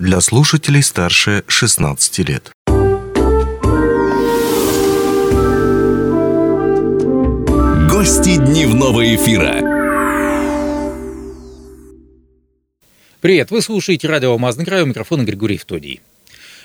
для слушателей старше 16 лет. Гости дневного эфира. Привет, вы слушаете радио «Алмазный край», у микрофона Григорий Втодий.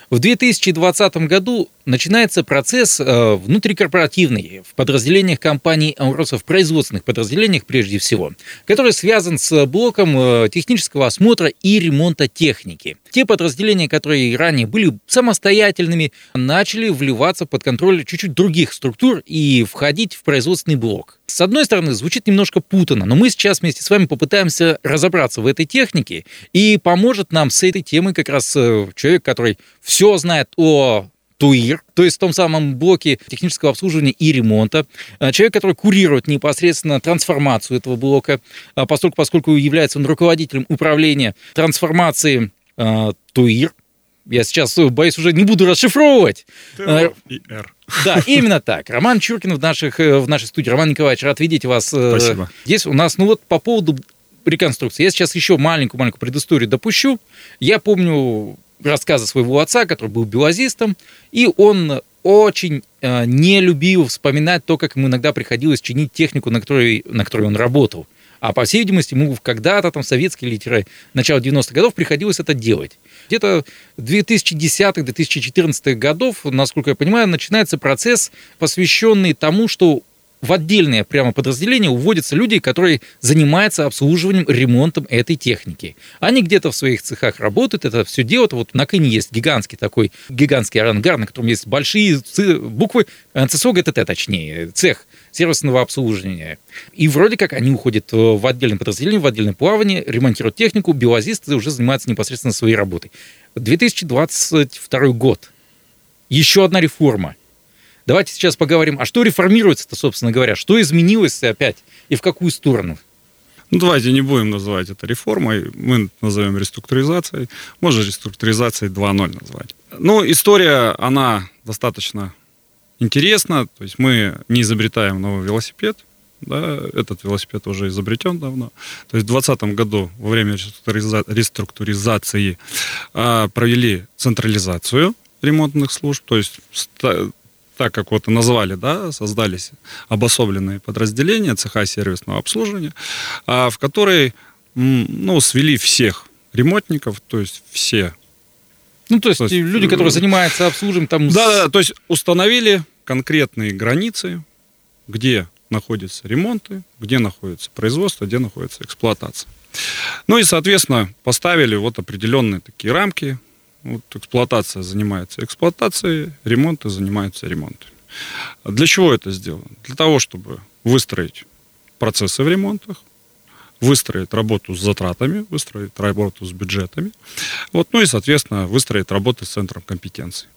В 2020 году начинается процесс э, внутрикорпоративный в подразделениях компании «Амросов», в производственных подразделениях прежде всего, который связан с блоком э, технического осмотра и ремонта техники. Те подразделения, которые ранее были самостоятельными, начали вливаться под контроль чуть-чуть других структур и входить в производственный блок. С одной стороны, звучит немножко путано, но мы сейчас вместе с вами попытаемся разобраться в этой технике, и поможет нам с этой темой как раз э, человек, который все знает о ТУИР, то есть в том самом блоке технического обслуживания и ремонта. Э, человек, который курирует непосредственно трансформацию этого блока, э, поскольку, поскольку является он руководителем управления трансформации э, ТУИР. Я сейчас боюсь уже не буду расшифровывать. ТО и Р. Да, именно так. Роман Чуркин в, наших, в нашей студии. Роман Николаевич, рад видеть вас. Спасибо. Здесь у нас, ну вот по поводу реконструкции. Я сейчас еще маленькую-маленькую предысторию допущу. Я помню рассказы своего отца, который был белазистом, и он очень э, не любил вспоминать то, как ему иногда приходилось чинить технику, на которой, на которой он работал. А по всей видимости, ему когда-то там советские или начало 90-х годов приходилось это делать. Где-то 2010-2014 годов, насколько я понимаю, начинается процесс, посвященный тому, что в отдельное прямо подразделение уводятся люди, которые занимаются обслуживанием, ремонтом этой техники. Они где-то в своих цехах работают, это все делают. Вот на Кыне есть гигантский такой, гигантский арангар, на котором есть большие буквы, ЦСО ГТТ точнее, цех сервисного обслуживания. И вроде как они уходят в отдельное подразделение, в отдельное плавание, ремонтируют технику, биолазисты уже занимаются непосредственно своей работой. 2022 год. Еще одна реформа – Давайте сейчас поговорим, а что реформируется-то, собственно говоря? Что изменилось опять и в какую сторону? Ну, давайте не будем называть это реформой, мы назовем реструктуризацией. Можно реструктуризацией 2.0 назвать. Ну, история, она достаточно интересна. То есть мы не изобретаем новый велосипед, да, этот велосипед уже изобретен давно. То есть в 2020 году во время реструктуризации а, провели централизацию ремонтных служб, то есть так как вот назвали, да, создались обособленные подразделения цеха сервисного обслуживания, а, в которые, ну, свели всех ремонтников, то есть все. Ну, то есть, то есть люди, которые занимаются обслуживанием там... Да, да, то есть установили конкретные границы, где находятся ремонты, где находится производство, где находится эксплуатация. Ну и, соответственно, поставили вот определенные такие рамки, вот эксплуатация занимается эксплуатацией, ремонты занимаются ремонтом. Для чего это сделано? Для того, чтобы выстроить процессы в ремонтах, выстроить работу с затратами, выстроить работу с бюджетами, вот, ну и, соответственно, выстроить работу с центром компетенции.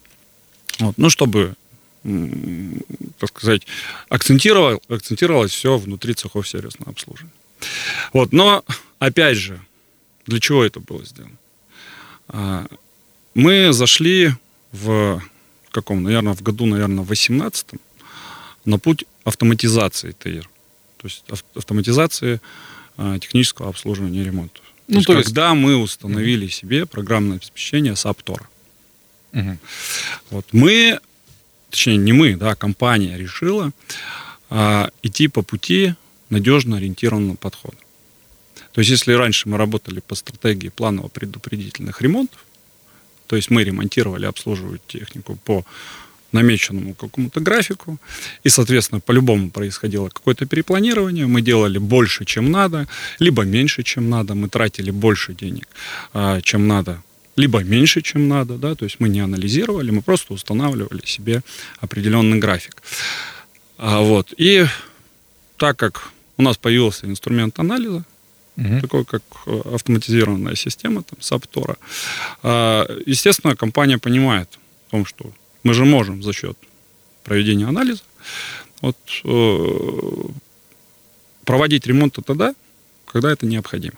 Вот, ну, чтобы, так сказать, акцентировал, акцентировалось все внутри цехов сервисного обслуживания. Вот, но, опять же, для чего это было сделано? Мы зашли в каком, наверное, в году, наверное, в 18 на путь автоматизации ТИР. То есть автоматизации а, технического обслуживания и ремонта. Ну, то, есть, то есть когда мы установили угу. себе программное обеспечение SAP Угу. Вот мы, точнее не мы, да, компания решила а, идти по пути надежно ориентированного подхода. То есть если раньше мы работали по стратегии планово-предупредительных ремонтов, то есть мы ремонтировали, обслуживали технику по намеченному какому-то графику, и, соответственно, по-любому происходило какое-то перепланирование, мы делали больше, чем надо, либо меньше, чем надо, мы тратили больше денег, а, чем надо, либо меньше, чем надо, да, то есть мы не анализировали, мы просто устанавливали себе определенный график. А, вот, и так как у нас появился инструмент анализа, угу. такой как э, автоматизированная система, там, Саптора. Естественно, компания понимает о том, что мы же можем за счет проведения анализа вот, э, проводить ремонт тогда, когда это необходимо.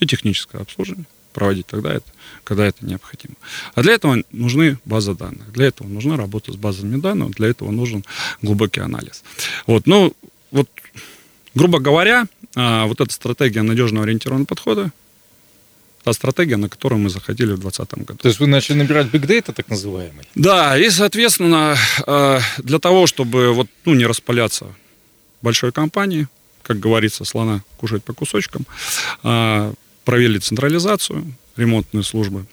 И техническое обслуживание проводить тогда, это, когда это необходимо. А для этого нужны базы данных. Для этого нужна работа с базами данных, для этого нужен глубокий анализ. Вот, ну, вот, грубо говоря, а, вот эта стратегия надежного ориентированного подхода, та стратегия, на которую мы заходили в 2020 году. То есть вы начали набирать big data, так называемый? Да, и, соответственно, э, для того, чтобы вот, ну, не распаляться большой компании, как говорится, слона кушать по кусочкам, э, провели централизацию, ремонтные службы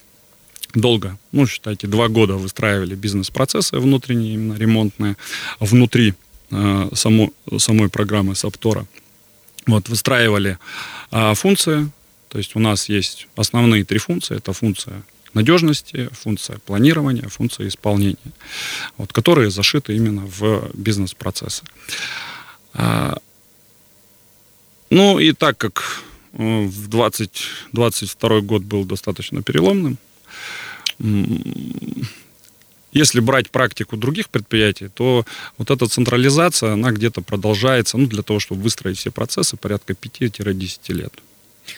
долго, ну, считайте, два года выстраивали бизнес-процессы внутренние, именно ремонтные, внутри э, само, самой программы Саптора. Вот, выстраивали э, функции, то есть у нас есть основные три функции. Это функция надежности, функция планирования, функция исполнения, вот, которые зашиты именно в бизнес-процессы. А, ну и так как э, в 2022 год был достаточно переломным, если брать практику других предприятий, то вот эта централизация, она где-то продолжается, ну, для того, чтобы выстроить все процессы, порядка 5-10 лет.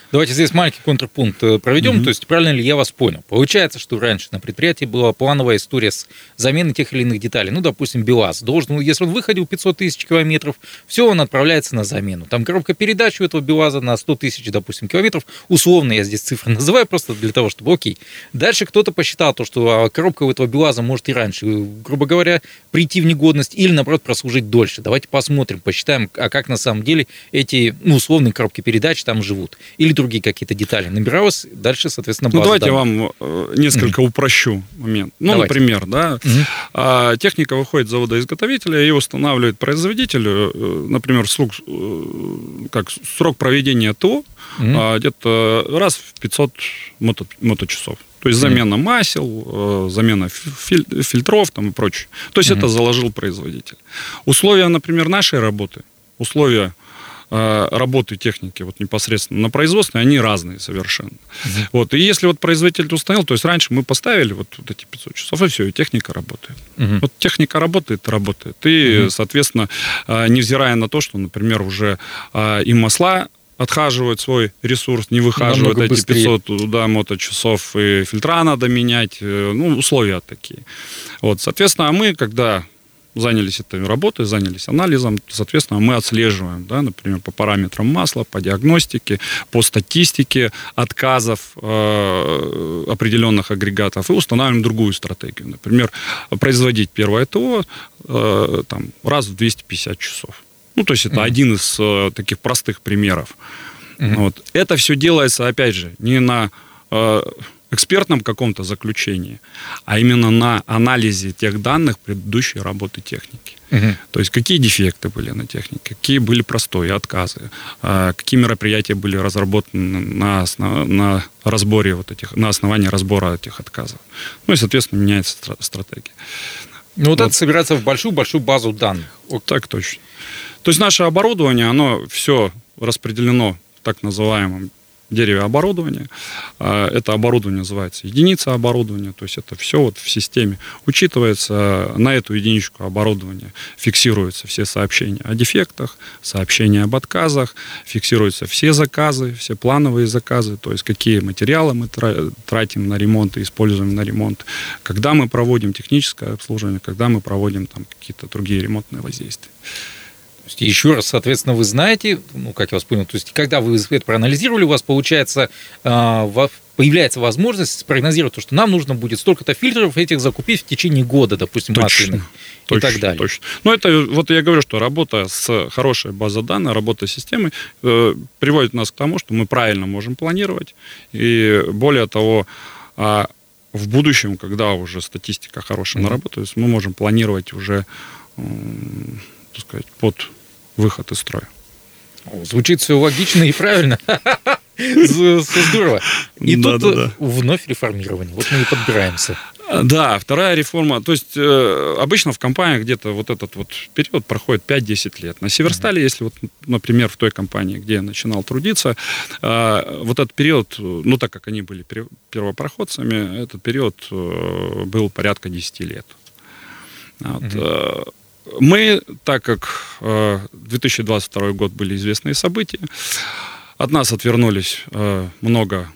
Давайте здесь маленький контрпункт э, проведем. Угу. То есть, правильно ли я вас понял? Получается, что раньше на предприятии была плановая история с заменой тех или иных деталей. Ну, допустим, БелАЗ должен, ну, если он выходил 500 тысяч километров, все, он отправляется на замену. Там коробка передач у этого БелАЗа на 100 тысяч, допустим, километров. Условно я здесь цифры называю просто для того, чтобы, окей. Дальше кто-то посчитал то, что а, коробка у этого БелАЗа может и раньше, грубо говоря, прийти в негодность или, наоборот, прослужить дольше. Давайте посмотрим, посчитаем, а как на самом деле эти, ну, условные коробки передач там живут. Или другие какие-то детали набиралось, дальше, соответственно, база Ну, давайте данных. я вам э, несколько mm упрощу момент. Ну, давайте. например, да, mm техника выходит с завода-изготовителя и устанавливает производителю, э, например, срок, э, как срок проведения ТО mm где-то раз в 500 мото, моточасов. То есть замена mm масел, замена фильтров там и прочее. То есть mm это заложил производитель. Условия, например, нашей работы, условия работы техники вот непосредственно на производстве, они разные совершенно. Mm-hmm. Вот, и если вот производитель установил, то есть раньше мы поставили вот, вот эти 500 часов, и все, и техника работает. Mm-hmm. Вот техника работает, работает. И, mm-hmm. соответственно, э, невзирая на то, что, например, уже э, и масла отхаживают свой ресурс, не выхаживают эти быстрее. 500 да, моточасов, и фильтра надо менять, ну, условия такие. Вот, соответственно, а мы, когда занялись этой работой, занялись анализом, соответственно, мы отслеживаем, да, например, по параметрам масла, по диагностике, по статистике отказов э, определенных агрегатов и устанавливаем другую стратегию. Например, производить первое ТО э, там, раз в 250 часов. Ну, то есть это mm-hmm. один из э, таких простых примеров. Mm-hmm. Вот. Это все делается, опять же, не на э, экспертном каком-то заключении, а именно на анализе тех данных предыдущей работы техники. Угу. То есть какие дефекты были на технике, какие были простои, отказы, а, какие мероприятия были разработаны на, основ... на разборе вот этих, на основании разбора этих отказов. Ну и, соответственно, меняется стратегия. Ну вот, вот это собирается в большую-большую базу данных. Вот так точно. То есть наше оборудование, оно все распределено в так называемом дереве оборудования. А, это оборудование называется единица оборудования, то есть это все вот в системе. Учитывается на эту единичку оборудования, фиксируются все сообщения о дефектах, сообщения об отказах, фиксируются все заказы, все плановые заказы, то есть какие материалы мы тратим на ремонт и используем на ремонт, когда мы проводим техническое обслуживание, когда мы проводим там какие-то другие ремонтные воздействия есть, еще раз, соответственно, вы знаете, ну, как я вас понял, то есть, когда вы это проанализировали, у вас получается, а, появляется возможность спрогнозировать то, что нам нужно будет столько-то фильтров этих закупить в течение года, допустим, точно, точно, и так далее. Точно. Ну, это вот я говорю, что работа с хорошей базой данных, работа с системой э, приводит нас к тому, что мы правильно можем планировать. И более того, э, в будущем, когда уже статистика хорошая mm-hmm. наработает, мы можем планировать уже, э, так сказать, под выход из строя. Звучит все логично и правильно. Здорово. И да, тут да, да. вновь реформирование. Вот мы и подбираемся. Да, вторая реформа. То есть э, обычно в компаниях где-то вот этот вот период проходит 5-10 лет. На Северстале, mm-hmm. если вот, например, в той компании, где я начинал трудиться, э, вот этот период, ну так как они были первопроходцами, этот период э, был порядка 10 лет. Вот, mm-hmm. Мы, так как 2022 э, год были известные события, от нас отвернулись э, много,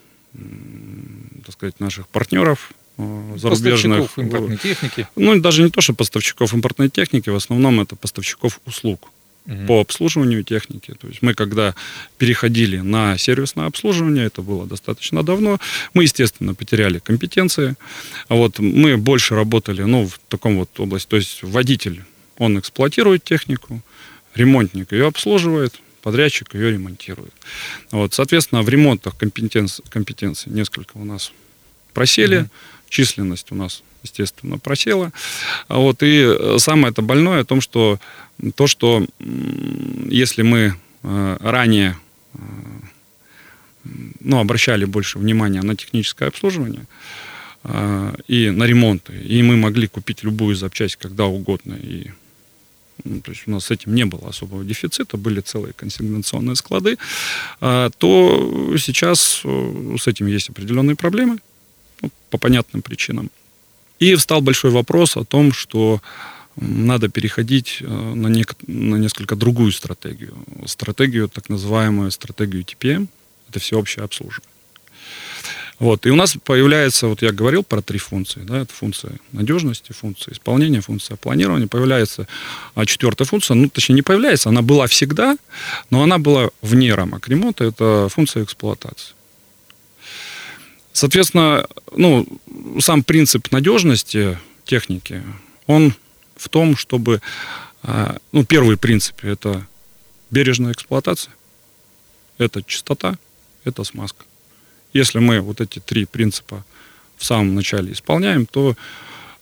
так сказать, наших партнеров э, зарубежных. Поставщиков импортной техники. Ну, даже не то, что поставщиков импортной техники, в основном это поставщиков услуг. угу. по обслуживанию техники. То есть мы, когда переходили на сервисное обслуживание, это было достаточно давно, мы, естественно, потеряли компетенции. А вот мы больше работали, ну, в таком вот области. То есть водитель, он эксплуатирует технику, ремонтник ее обслуживает, подрядчик ее ремонтирует. Вот, соответственно, в ремонтах компетенции, компетенции несколько у нас просели, mm-hmm. численность у нас, естественно, просела. А вот, и э, самое это больное о том, что то, что если мы э, ранее э, ну, обращали больше внимания на техническое обслуживание и на ремонты, и мы могли купить любую запчасть когда угодно и ну, то есть у нас с этим не было особого дефицита, были целые консигнационные склады, а, то сейчас э, с этим есть определенные проблемы ну, по понятным причинам. И встал большой вопрос о том, что надо переходить э, на, нек- на несколько другую стратегию. Стратегию, так называемую стратегию TPM, это всеобщее обслуживание. Вот. И у нас появляется, вот я говорил про три функции, да, это функция надежности, функция исполнения, функция планирования. Появляется а четвертая функция, ну, точнее, не появляется, она была всегда, но она была вне рамок ремонта, это функция эксплуатации. Соответственно, ну, сам принцип надежности техники, он в том, чтобы, а, ну, первый принцип – это бережная эксплуатация, это чистота, это смазка. Если мы вот эти три принципа в самом начале исполняем, то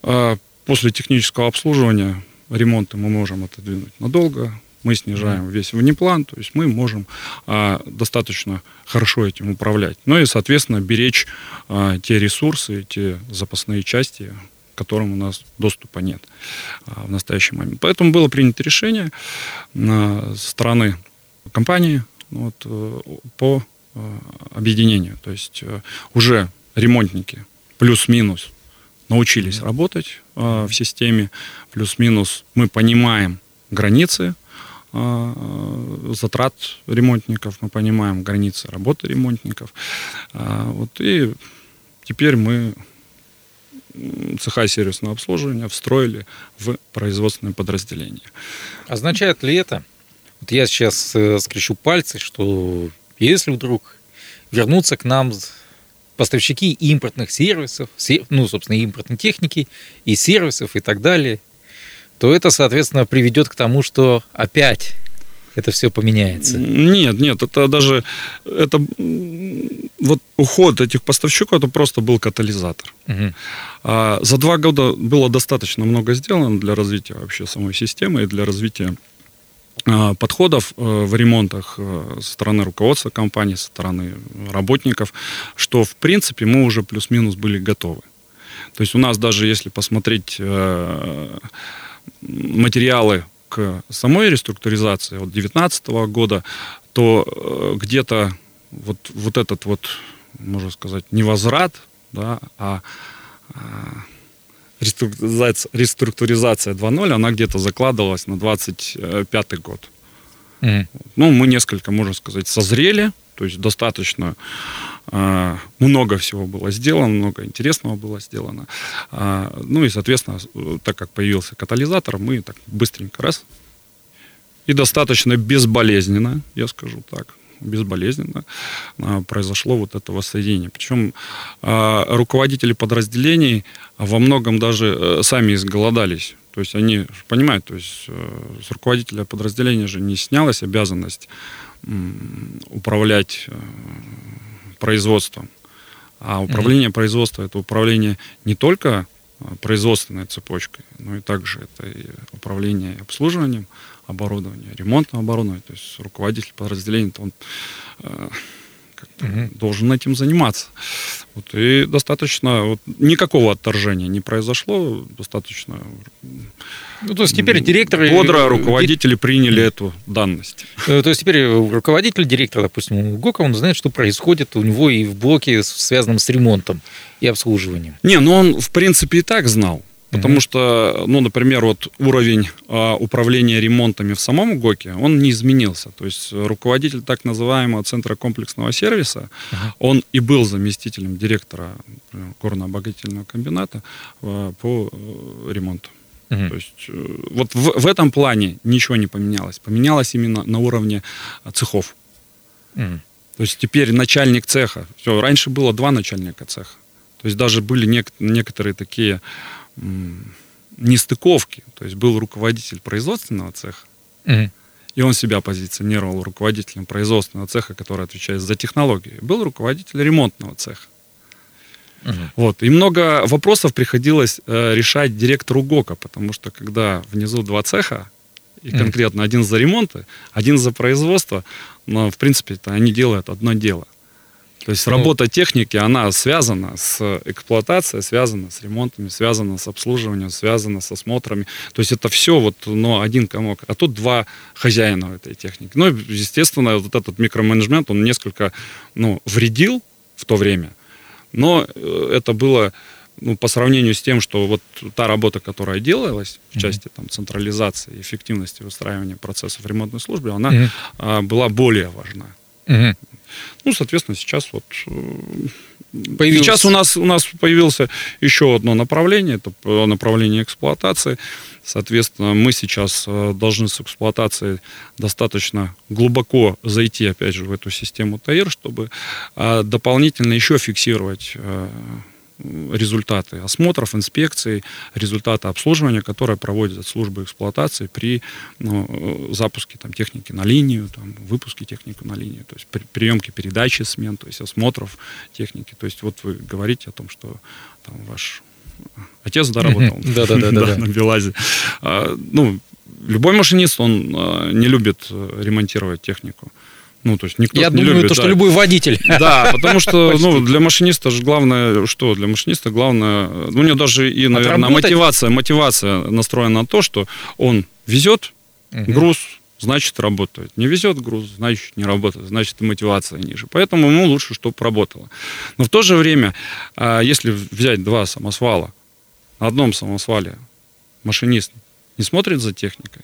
э, после технического обслуживания ремонта мы можем отодвинуть надолго, мы снижаем mm весь внеплан, то есть мы можем а, достаточно хорошо этим управлять. Ну и, соответственно, беречь а, те ресурсы, те запасные части, к которым у нас доступа нет а, в настоящий момент. Поэтому было принято решение а, со стороны компании вот, э, по объединению. То есть э, уже ремонтники плюс-минус научились работать э, в системе, плюс-минус мы понимаем границы затрат ремонтников, мы понимаем границы работы ремонтников. Вот, и теперь мы цеха сервисного обслуживания встроили в производственное подразделение. Означает ли это, вот я сейчас скрещу пальцы, что если вдруг вернутся к нам поставщики импортных сервисов, ну, собственно, импортной техники и сервисов и так далее, то это, соответственно, приведет к тому, что опять это все поменяется. Нет, нет, это даже это вот уход этих поставщиков это просто был катализатор. Угу. А, за два года было достаточно много сделано для развития вообще самой системы и для развития подходов э, в ремонтах э, со стороны руководства компании, со стороны работников, что в принципе мы уже плюс-минус были готовы. То есть у нас даже если посмотреть материалы к самой реструктуризации от 2019 года, то где-то вот, вот этот вот, можно сказать, не возврат, да, а, а реструктуризация, реструктуризация 2.0, она где-то закладывалась на 25 год. Mm. Ну, мы несколько, можно сказать, созрели, то есть достаточно э, много всего было сделано, много интересного было сделано. А, ну и, соответственно, так как появился катализатор, мы так быстренько раз и достаточно безболезненно, я скажу так, безболезненно а, произошло вот это воссоединение. Причем а, руководители подразделений во многом даже э, сами изголодались. То есть они понимают, то есть э, с руководителя подразделения же не снялась обязанность управлять э, производством. А управление mm-hmm. производством это управление не только производственной цепочкой, но и также это и управление обслуживанием, оборудования, ремонтного оборудования. То есть руководитель подразделения, он э, угу. должен этим заниматься. Вот, и достаточно, вот, никакого отторжения не произошло, достаточно... Ну, то есть теперь директоры... Бодро руководители приняли эту данность. Э, то есть теперь руководитель, директор, допустим, ГОКа, он знает, что происходит у него и в блоке, связанном с ремонтом и обслуживанием. Не, ну он, в принципе, и так знал. Потому mm что, ну, например, вот уровень э, управления ремонтами в самом ГОКе, он не изменился. То есть руководитель так называемого центра комплексного сервиса, mm он и был заместителем директора горно-обогатительного комбината э, по э, ремонту. То есть э, вот в, в этом плане ничего не поменялось. Поменялось именно на уровне а, цехов. Мгм. То есть теперь начальник цеха. Все, раньше было два начальника цеха. То есть даже были нек- некоторые такие нестыковки. То есть был руководитель производственного цеха, Мгм. и он себя позиционировал руководителем производственного цеха, который отвечает за технологии. Был руководитель ремонтного цеха. Мгм. Вот. И много вопросов приходилось э, решать директору ГОКа, потому что когда внизу два цеха, и конкретно один за ремонты, один за производство, но в принципе это они делают одно дело. То есть Ну. работа техники, она связана с эксплуатацией, связана с ремонтами, связана с обслуживанием, связана с осмотрами. То есть это все вот, но один комок. А тут два хозяина этой техники. Ну, естественно, вот этот микроменеджмент, он несколько, ну, вредил в то время. Но э, это было ну, по сравнению с тем, что вот та работа, которая делалась в части там, централизации, эффективности выстраивания процессов ремонтной службы, она Мгм. а, была более важна. Мгм. Ну, соответственно, сейчас вот э, Появилось- сейчас у нас у нас появился еще одно направление, это направление эксплуатации. Соответственно, мы сейчас э, должны с эксплуатацией достаточно глубоко зайти, опять же, в эту систему ТАИР, чтобы э, дополнительно еще фиксировать результаты осмотров, инспекций, результаты обслуживания, которые проводят службы эксплуатации при ну, э, запуске там, техники на линию, там, выпуске техники на линию, то есть при, приемке передачи смен, то есть осмотров техники. То есть вот вы говорите о том, что там, ваш отец да, работал Мгм. Да-да-да-да-да. на БелАЗе. А, Ну, любой машинист, он а, не любит э, ремонтировать технику. Ну, то есть никто Я ж не думаю, любит. то, что да. любой водитель. Да, потому что ну, для машиниста же главное, что для машиниста главное, ну, у него даже и, наверное, Отработать. мотивация, мотивация настроена на то, что он везет Мгм. груз, значит работает. Не везет груз, значит не работает, значит и мотивация ниже. Поэтому ему лучше, чтобы работало. Но в то же время, а, если взять два самосвала, на одном самосвале машинист не смотрит за техникой,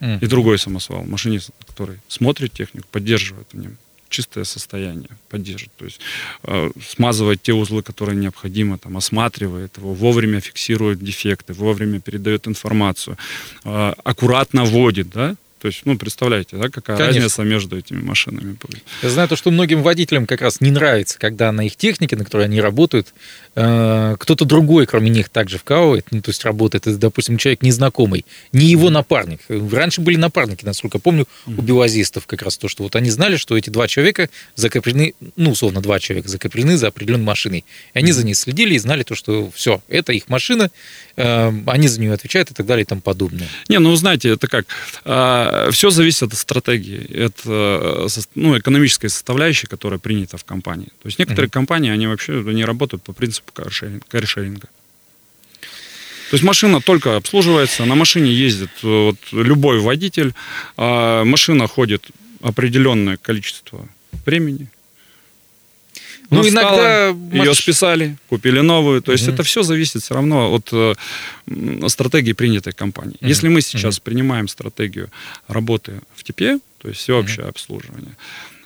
Мгм. и другой самосвал, машинист, который смотрит технику, поддерживает в нем чистое состояние, поддержит. То есть э, смазывает те узлы, которые необходимо, там, осматривает его, вовремя фиксирует дефекты, вовремя передает информацию, э, аккуратно водит, да? То есть, ну, представляете, да, какая Конечно. разница между этими машинами будет. Я знаю то, что многим водителям как раз не нравится, когда на их технике, на которой они работают, э, кто-то другой, кроме них, также вкалывает, ну, то есть работает, это, допустим, человек незнакомый, не его напарник. Раньше были напарники, насколько помню, у белазистов как раз то, что вот они знали, что эти два человека закреплены, ну, условно, два человека закреплены за определенной машиной. И они за ней следили и знали то, что все, это их машина, э, они за нее отвечают и так далее и тому подобное. Не, ну, знаете, это как, все зависит от стратегии, от э, ну, экономической составляющей, которая принята в компании. То есть некоторые компании, они вообще не работают по принципу каршеринга. каршеринга. То есть машина только обслуживается, на машине ездит э, вот, любой водитель, а машина ходит определенное количество времени. Ну, Она иногда ее списали, купили новую. То есть Мгм. это все зависит все равно от э, стратегии принятой компании. Мгм. Если мы сейчас принимаем стратегию работы в ТИПе, то есть всеобщее обслуживание,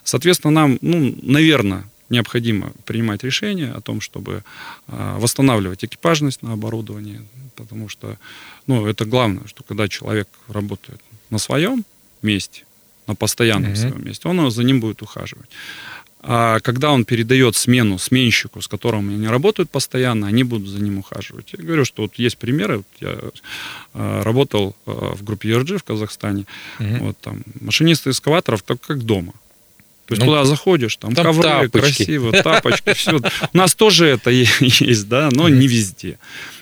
соответственно, нам, ну, наверное, необходимо принимать решение о том, чтобы а, восстанавливать экипажность на оборудовании, потому что, ну, это главное, что когда человек работает на своем месте, на постоянном Мгм. своем месте, он за ним будет ухаживать. А когда он передает смену сменщику, с которым они работают постоянно, они будут за ним ухаживать. Я говорю, что вот есть примеры. Вот я э, работал э, в группе ERG в Казахстане. Мгм. Вот там машинисты эскаваторов так как дома. То есть Ну, туда заходишь, там, там ковры тапочки. красиво, тапочки, все. У нас тоже это есть, да, но не везде.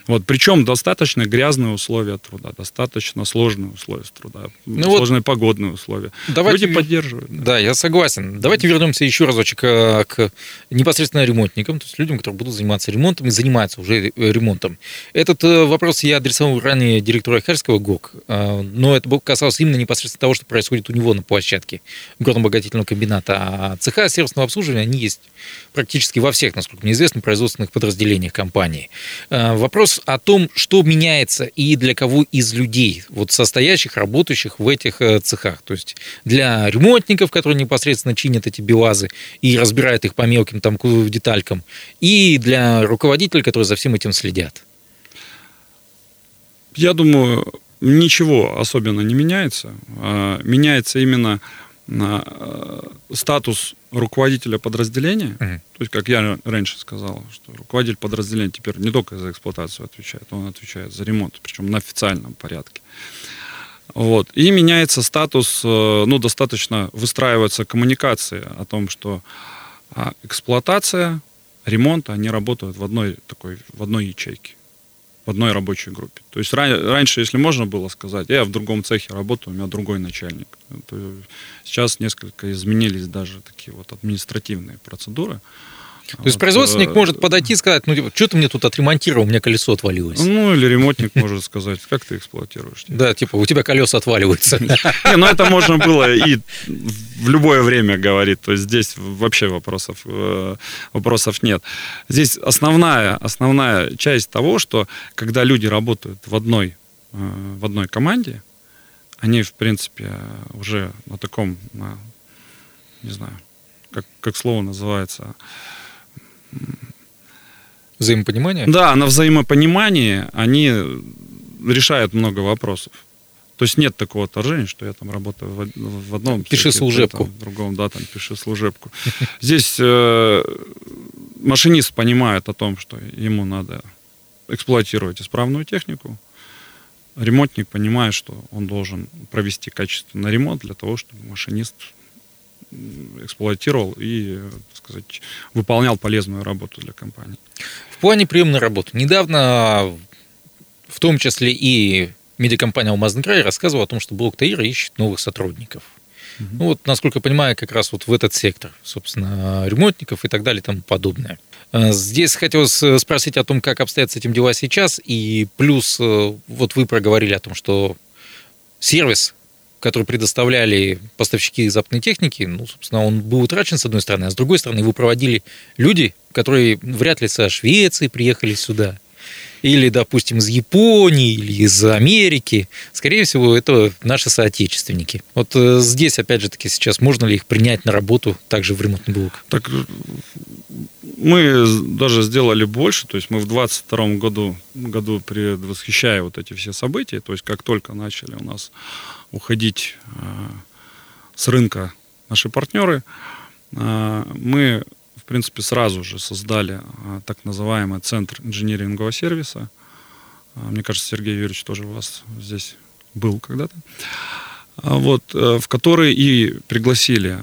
Вот, причем достаточно грязные условия труда, достаточно сложные условия труда, Ну вот сложные погодные условия. Давайте Люди поддерживают. да. Да, я согласен. Давайте вернемся еще разочек э, к непосредственно ремонтникам, то есть людям, которые будут заниматься ремонтом и занимаются уже э, ремонтом. Этот э, вопрос я адресовал ранее директору Ахарского ГОК, но это касалось именно непосредственно того, что происходит у него на площадке горно-обогатительного комбината. А цеха сервисного обслуживания, они есть практически во всех, насколько мне известно, производственных подразделениях компании. Э, О том, что меняется и для кого из людей, вот состоящих, работающих в этих э, цехах. То есть для ремонтников, которые непосредственно чинят эти белазы и разбирают их по мелким там деталькам, и для руководителей, которые за всем этим следят. Я думаю, ничего особенно не меняется. А, меняется именно статус руководителя подразделения. Мгм. То есть, как я раньше сказал, что руководитель подразделения теперь не только за эксплуатацию отвечает, он отвечает за ремонт, причем на официальном порядке. Вот. И меняется статус, э, ну, достаточно выстраивается коммуникация о том, что а, эксплуатация, ремонт, они работают в одной такой, в одной ячейке, в одной рабочей группе. То есть ра- раньше, если можно было сказать, я в другом цехе работаю, у меня другой начальник. Сейчас несколько изменились даже такие вот административные процедуры. То есть производственник может подойти и сказать, ну, типа, что ты мне тут отремонтировал, у меня колесо отвалилось. Ну, или ремонтник может сказать, как ты эксплуатируешь. Да, типа, у тебя колеса отваливаются. Не, ну это можно было и в любое время говорить. То есть здесь вообще вопросов, э, вопросов нет. Здесь основная, основная часть того, что когда люди работают в одной, э, в одной команде, они, в принципе, уже на таком, на, не знаю, как, как слово называется, Взаимопонимание? Да, на взаимопонимании они решают много вопросов. То есть нет такого отторжения, что я там работаю в, од- в одном... Пиши служебку. там В другом, да, там пиши служебку. Здесь э, машинист понимает о том, что ему надо эксплуатировать исправную технику. Ремонтник понимает, что он должен провести качественный ремонт для того, чтобы машинист эксплуатировал и, так сказать, выполнял полезную работу для компании. В плане приемной работы. Недавно, в том числе и медиакомпания «Алмазный край» рассказывала о том, что блок Таира ищет новых сотрудников. Ну вот, насколько я понимаю, как раз вот в этот сектор, собственно, ремонтников и так далее и тому подобное. Э, Здесь хотелось э, спросить о том, как обстоят с этим дела сейчас, и плюс э, вот вы проговорили о том, что сервис, который предоставляли поставщики западной техники, ну, собственно, он был утрачен с одной стороны, а с другой стороны его проводили люди, которые вряд ли со Швеции приехали сюда, или, допустим, из Японии, или из Америки. Скорее всего, это наши соотечественники. Вот э, здесь, опять же таки, сейчас можно ли их принять на работу также в ремонтный блок? Так мы даже сделали больше, то есть мы в 22 году, году предвосхищая вот эти все события, то есть как только начали у нас уходить э, с рынка наши партнеры, э, мы, в принципе, сразу же создали э, так называемый центр инжинирингового сервиса. Мне кажется, Сергей Юрьевич тоже у вас здесь был когда-то. Вот, в который и пригласили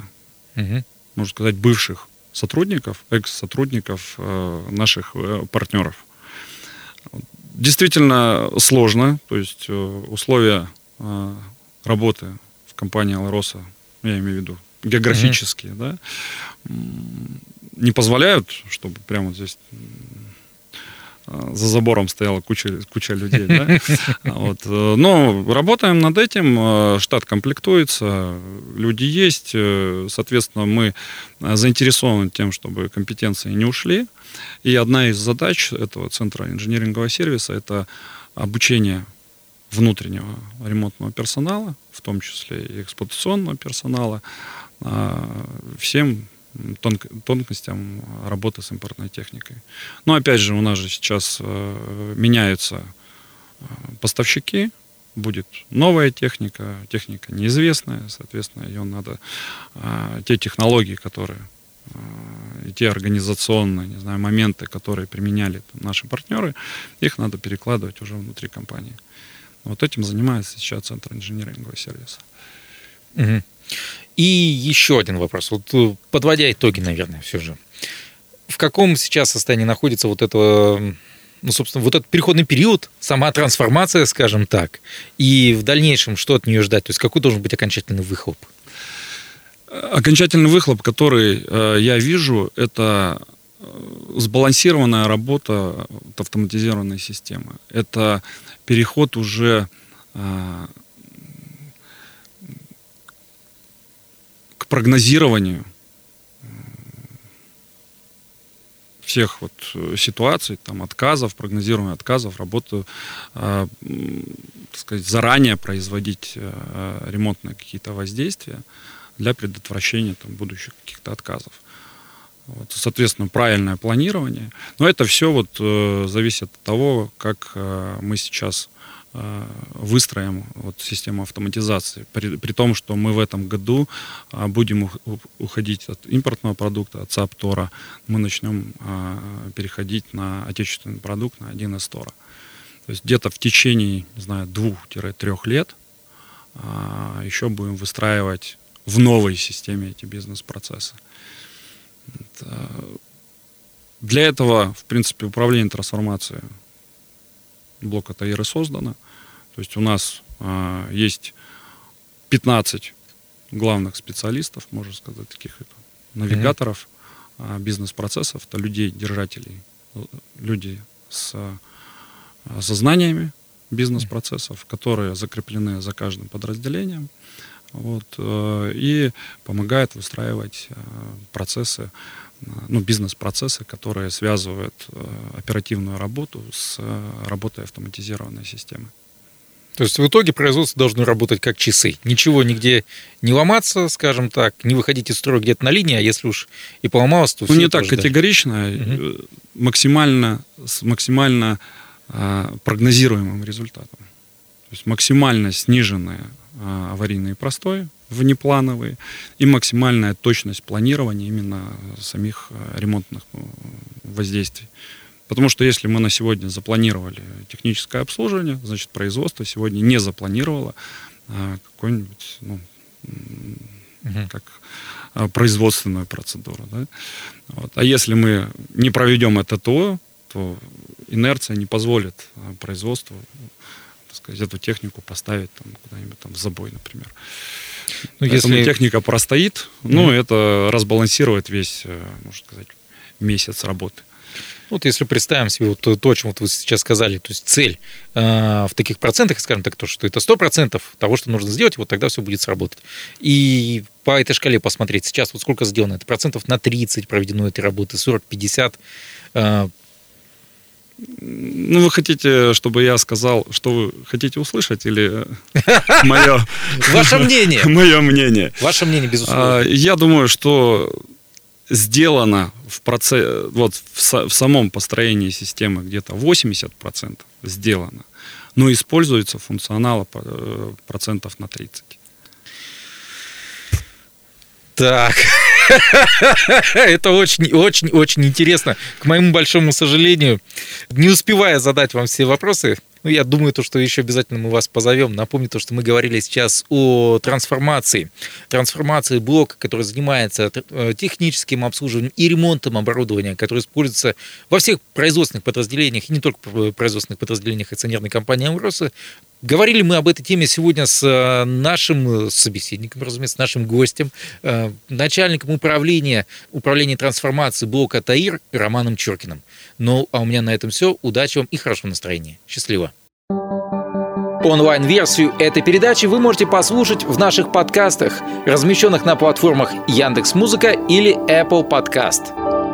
Мгм. можно сказать, бывших сотрудников, экс-сотрудников наших партнеров. Действительно сложно, то есть условия работы в компании Алроса, я имею в виду географические, да, м, не позволяют, чтобы прямо здесь э, за забором стояла куча, куча людей. Да? Вот. э, Но работаем над этим, э, штат комплектуется, люди есть, соответственно, мы заинтересованы тем, чтобы компетенции не ушли. И одна из задач этого центра инжинирингового сервиса – это обучение внутреннего ремонтного персонала, в том числе и эксплуатационного персонала, а, всем тонк- тонкостям работы с импортной техникой. Но опять же, у нас же сейчас э, меняются э, поставщики, будет новая техника, техника неизвестная, соответственно, ее надо, а, те технологии, которые а, и те организационные, не знаю, моменты, которые применяли наши партнеры, их надо перекладывать уже внутри компании. Вот этим занимается сейчас Центр инжинирингового сервиса. Мгм. И еще один вопрос. Вот э, подводя итоги, наверное, все же. В каком сейчас состоянии находится вот это, ну, собственно, вот этот переходный период, сама трансформация, скажем так, и в дальнейшем что от нее ждать? То есть какой должен быть окончательный выхлоп? Окончательный выхлоп, который э, я вижу, это сбалансированная работа вот автоматизированной системы. Это переход уже э, к прогнозированию э, всех вот э, ситуаций, там, отказов, прогнозирования отказов, работу, м, так сказать, заранее производить э, ремонтные какие-то воздействия для предотвращения там, будущих каких-то отказов. Вот, соответственно, правильное планирование. Но это все вот, э, зависит от того, как э, мы сейчас э, выстроим вот систему автоматизации. При, при том, что мы в этом году э, будем уходить от импортного продукта, от САПТОРа, мы начнем переходить на отечественный продукт, на 1С Тора. То есть где-то в течение, не знаю, двух-трех лет еще будем выстраивать в новой системе эти бизнес-процессы. Для этого, в принципе, управление трансформацией блока ТАИРы создано. То есть у нас а, есть 15 главных специалистов, можно сказать, таких это, навигаторов mm-hmm. бизнес-процессов, это людей, держателей, люди с, а, со знаниями бизнес-процессов, которые закреплены за каждым подразделением вот, э, и помогают выстраивать э, процессы ну, бизнес-процессы, которые связывают э, оперативную работу с э, работой автоматизированной системы. То есть в итоге производство должно работать как часы. Ничего нигде не ломаться, скажем так, не выходить из строя где-то на линии, а если уж и поломалось, то... Ну, не так категорично, угу. максимально, с максимально прогнозируемым результатом. То есть максимально сниженная а, аварийные простой, внеплановые, и максимальная точность планирования именно самих а, ремонтных воздействий. Потому что если мы на сегодня запланировали техническое обслуживание, значит производство сегодня не запланировало а, какой-нибудь, ну, угу. как производственную процедуру. Да? Вот. А если мы не проведем это то, то инерция не позволит производству сказать, эту технику поставить там, куда-нибудь там в забой, например. Ну, если техника простоит, mm-hmm. ну, это разбалансирует весь, э, можно сказать, месяц работы. Вот если представим себе вот то, о чем вот вы сейчас сказали, то есть цель э, в таких процентах, скажем так, то, что это 100% того, что нужно сделать, вот тогда все будет сработать. И по этой шкале посмотреть сейчас, вот сколько сделано, это процентов на 30 проведено этой работы, 40-50. Э, ну, вы хотите, чтобы я сказал, что вы хотите услышать, или мое... Ваше мнение. Мое мнение. Ваше мнение, безусловно. А, я думаю, что сделано в, процесс, вот в, в самом построении системы где-то 80% сделано, но используется функционала э, процентов на 30. Так. Это очень, очень, очень интересно. К моему большому сожалению, не успевая задать вам все вопросы, ну, я думаю, то, что еще обязательно мы вас позовем. Напомню то, что мы говорили сейчас о трансформации. Трансформации блока, который занимается э, техническим обслуживанием и ремонтом оборудования, которое используется во всех производственных подразделениях, и не только производственных подразделениях акционерной компании «Амроса». Говорили мы об этой теме сегодня с э, нашим собеседником, разумеется, с нашим гостем, э, начальником управления, управления трансформации блока ТАИР Романом Чуркиным. Ну, а у меня на этом все. Удачи вам и хорошего настроения. Счастливо. Онлайн-версию этой передачи вы можете послушать в наших подкастах, размещенных на платформах Яндекс.Музыка или Apple Podcast.